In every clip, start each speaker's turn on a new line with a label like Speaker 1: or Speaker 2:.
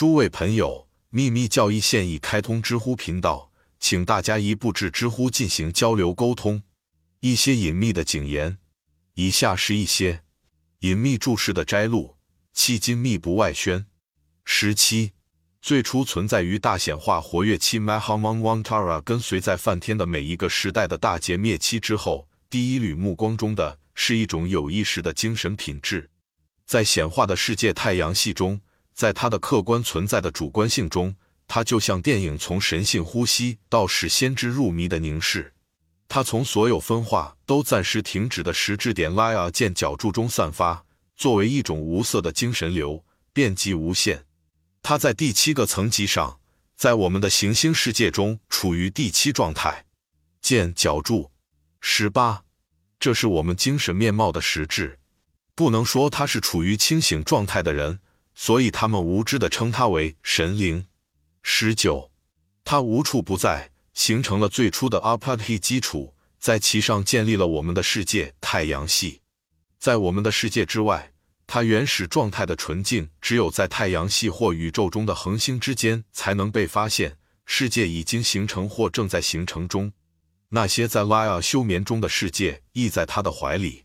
Speaker 1: 诸位朋友，秘密教义现已开通知乎频道，请大家一步至知乎进行交流沟通。一些隐秘的警言，以下是一些隐秘注释的摘录，迄今密不外宣。十七，最初存在于大显化活跃期 m a h a m a n w a n t a r a 跟随在梵天的每一个时代的大劫灭期之后，第一缕目光中的是一种有意识的精神品质，在显化的世界太阳系中。在它的客观存在的主观性中，它就像电影从神性呼吸到使先知入迷的凝视，它从所有分化都暂时停止的实质点拉亚见角柱中散发，作为一种无色的精神流，遍及无限。它在第七个层级上，在我们的行星世界中处于第七状态。见角柱十八，这是我们精神面貌的实质。不能说他是处于清醒状态的人。所以他们无知的称它为神灵。十九，它无处不在，形成了最初的阿帕提基础，在其上建立了我们的世界太阳系。在我们的世界之外，它原始状态的纯净，只有在太阳系或宇宙中的恒星之间才能被发现。世界已经形成或正在形成中。那些在拉亚休眠中的世界，亦在他的怀里。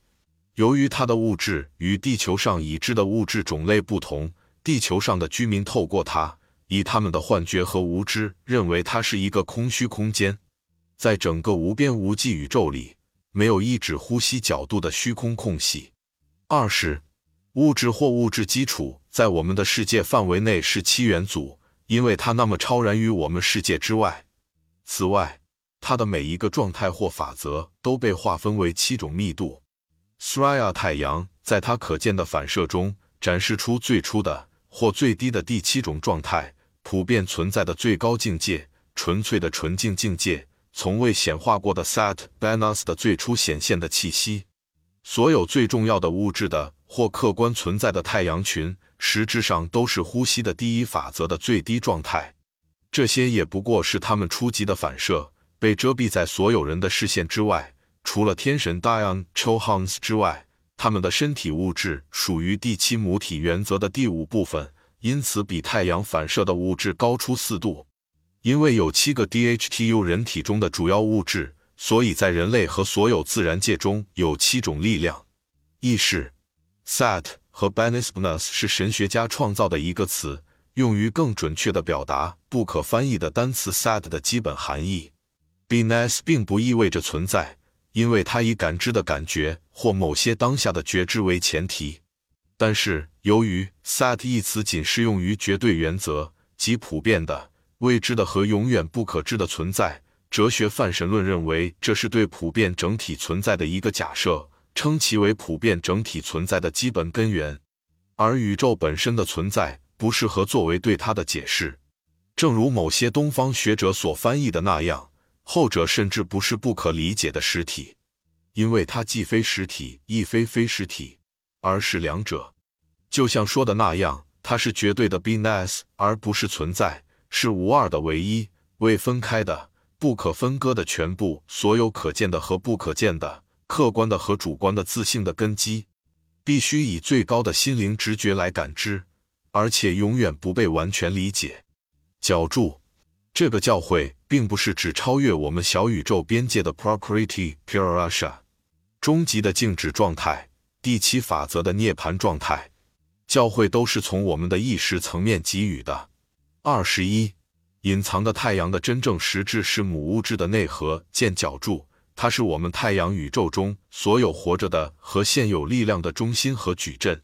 Speaker 1: 由于它的物质与地球上已知的物质种类不同。地球上的居民透过它，以他们的幻觉和无知，认为它是一个空虚空间。在整个无边无际宇宙里，没有一指呼吸角度的虚空空隙。二是物质或物质基础在我们的世界范围内是七元组，因为它那么超然于我们世界之外。此外，它的每一个状态或法则都被划分为七种密度。Sraya 太阳在它可见的反射中展示出最初的。或最低的第七种状态，普遍存在的最高境界，纯粹的纯净境界，从未显化过的 Sat Banas 的最初显现的气息。所有最重要的物质的或客观存在的太阳群，实质上都是呼吸的第一法则的最低状态。这些也不过是他们初级的反射，被遮蔽在所有人的视线之外，除了天神 Dion Chohans 之外。他们的身体物质属于第七母体原则的第五部分，因此比太阳反射的物质高出四度。因为有七个 DHTU 人体中的主要物质，所以在人类和所有自然界中有七种力量。意识 Sat 和 Banismus 是神学家创造的一个词，用于更准确地表达不可翻译的单词 Sat 的基本含义。Bnas 并不意味着存在。因为它以感知的感觉或某些当下的觉知为前提，但是由于 “sat” 一词仅适用于绝对原则及普遍的、未知的和永远不可知的存在，哲学泛神论认为这是对普遍整体存在的一个假设，称其为普遍整体存在的基本根源。而宇宙本身的存在不适合作为对它的解释，正如某些东方学者所翻译的那样。后者甚至不是不可理解的实体，因为它既非实体，亦非非实体，而是两者。就像说的那样，它是绝对的 beingness，而不是存在，是无二的唯一，未分开的、不可分割的全部，所有可见的和不可见的、客观的和主观的自信的根基，必须以最高的心灵直觉来感知，而且永远不被完全理解。脚注。这个教会并不是指超越我们小宇宙边界的 Prokriti Purasha，终极的静止状态，第七法则的涅槃状态。教会都是从我们的意识层面给予的。二十一，隐藏的太阳的真正实质是母物质的内核见角柱，它是我们太阳宇宙中所有活着的和现有力量的中心和矩阵。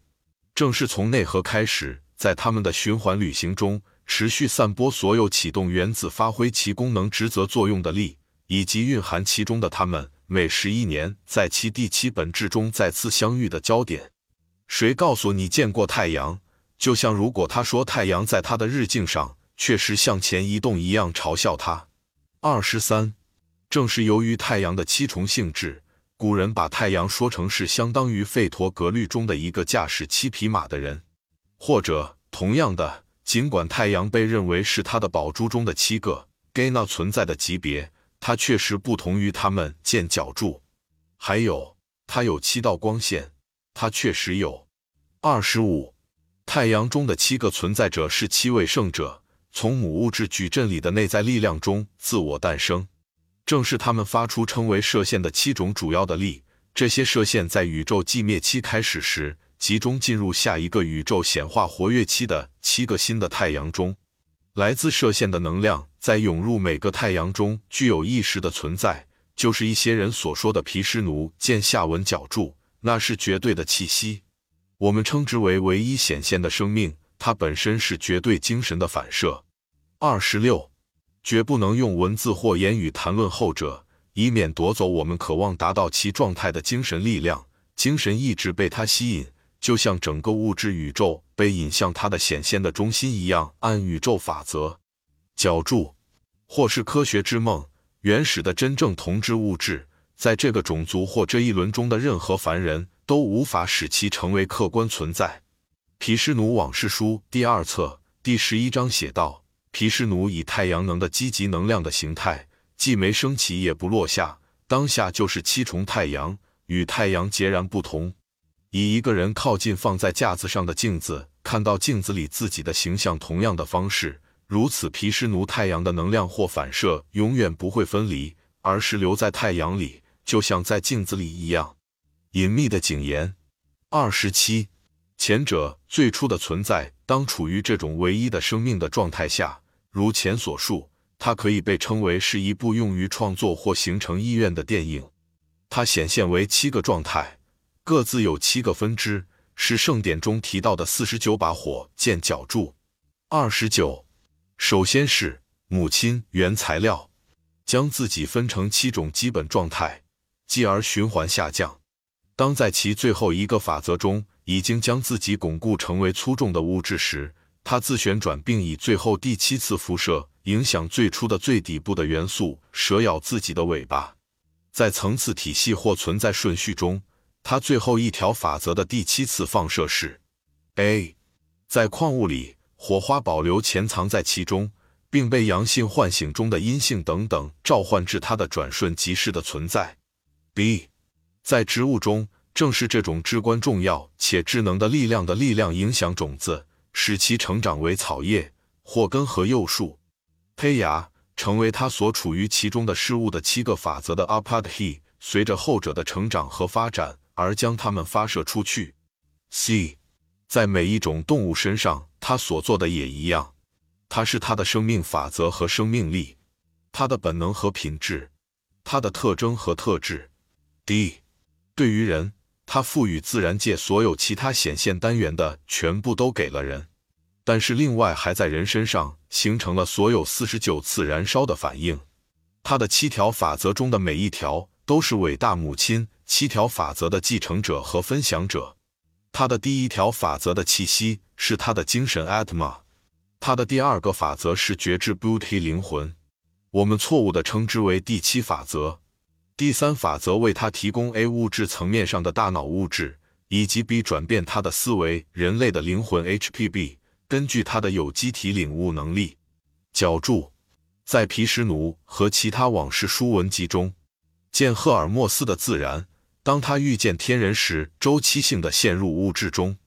Speaker 1: 正是从内核开始，在他们的循环旅行中。持续散播所有启动原子发挥其功能职责作用的力，以及蕴含其中的它们每十一年在其第七本质中再次相遇的焦点。谁告诉你见过太阳？就像如果他说太阳在他的日镜上确实向前移动一样，嘲笑他。二十三，正是由于太阳的七重性质，古人把太阳说成是相当于费陀格律中的一个驾驶七匹马的人，或者同样的。尽管太阳被认为是它的宝珠中的七个 g a n a 存在的级别，它确实不同于它们见角柱。还有，它有七道光线，它确实有。二十五，太阳中的七个存在者是七位圣者，从母物质矩阵里的内在力量中自我诞生。正是他们发出称为射线的七种主要的力。这些射线在宇宙寂灭期开始时，集中进入下一个宇宙显化活跃期的七个新的太阳中。来自射线的能量在涌入每个太阳中具有意识的存在，就是一些人所说的皮湿奴见下文角柱，那是绝对的气息。我们称之为唯一显现的生命，它本身是绝对精神的反射。二十六。绝不能用文字或言语谈论后者，以免夺走我们渴望达到其状态的精神力量。精神意志被它吸引，就像整个物质宇宙被引向它的显现的中心一样。按宇宙法则，角柱或是科学之梦，原始的真正同质物质，在这个种族或这一轮中的任何凡人都无法使其成为客观存在。毗湿奴往事书第二册第十一章写道。毗湿奴以太阳能的积极能量的形态，既没升起也不落下，当下就是七重太阳，与太阳截然不同。以一个人靠近放在架子上的镜子，看到镜子里自己的形象同样的方式，如此皮湿奴太阳的能量或反射永远不会分离，而是留在太阳里，就像在镜子里一样。隐秘的谨言二十七，前者最初的存在，当处于这种唯一的生命的状态下。如前所述，它可以被称为是一部用于创作或形成意愿的电影。它显现为七个状态，各自有七个分支，是圣典中提到的四十九把火箭脚柱。二十九，首先是母亲原材料，将自己分成七种基本状态，继而循环下降。当在其最后一个法则中已经将自己巩固成为粗重的物质时。它自旋转，并以最后第七次辐射影响最初的最底部的元素，蛇咬自己的尾巴。在层次体系或存在顺序中，它最后一条法则的第七次放射是 A。在矿物里，火花保留潜藏在其中，并被阳性唤醒中的阴性等等召唤至它的转瞬即逝的存在。B。在植物中，正是这种至关重要且智能的力量的力量影响种子。使其成长为草叶、或根和幼树、胚芽，成为它所处于其中的事物的七个法则的 Upadhi，随着后者的成长和发展而将它们发射出去。C，在每一种动物身上，它所做的也一样。它是它的生命法则和生命力，它的本能和品质，它的特征和特质。D，对于人。他赋予自然界所有其他显现单元的全部都给了人，但是另外还在人身上形成了所有四十九次燃烧的反应。他的七条法则中的每一条都是伟大母亲七条法则的继承者和分享者。他的第一条法则的气息是他的精神 Atma，他的第二个法则是觉知 Buddhi 灵魂，我们错误地称之为第七法则。第三法则为他提供 A 物质层面上的大脑物质，以及 B 转变他的思维。人类的灵魂 HPB 根据他的有机体领悟能力。角柱在皮什奴和其他往事书文集中见赫尔墨斯的自然。当他遇见天人时，周期性的陷入物质中。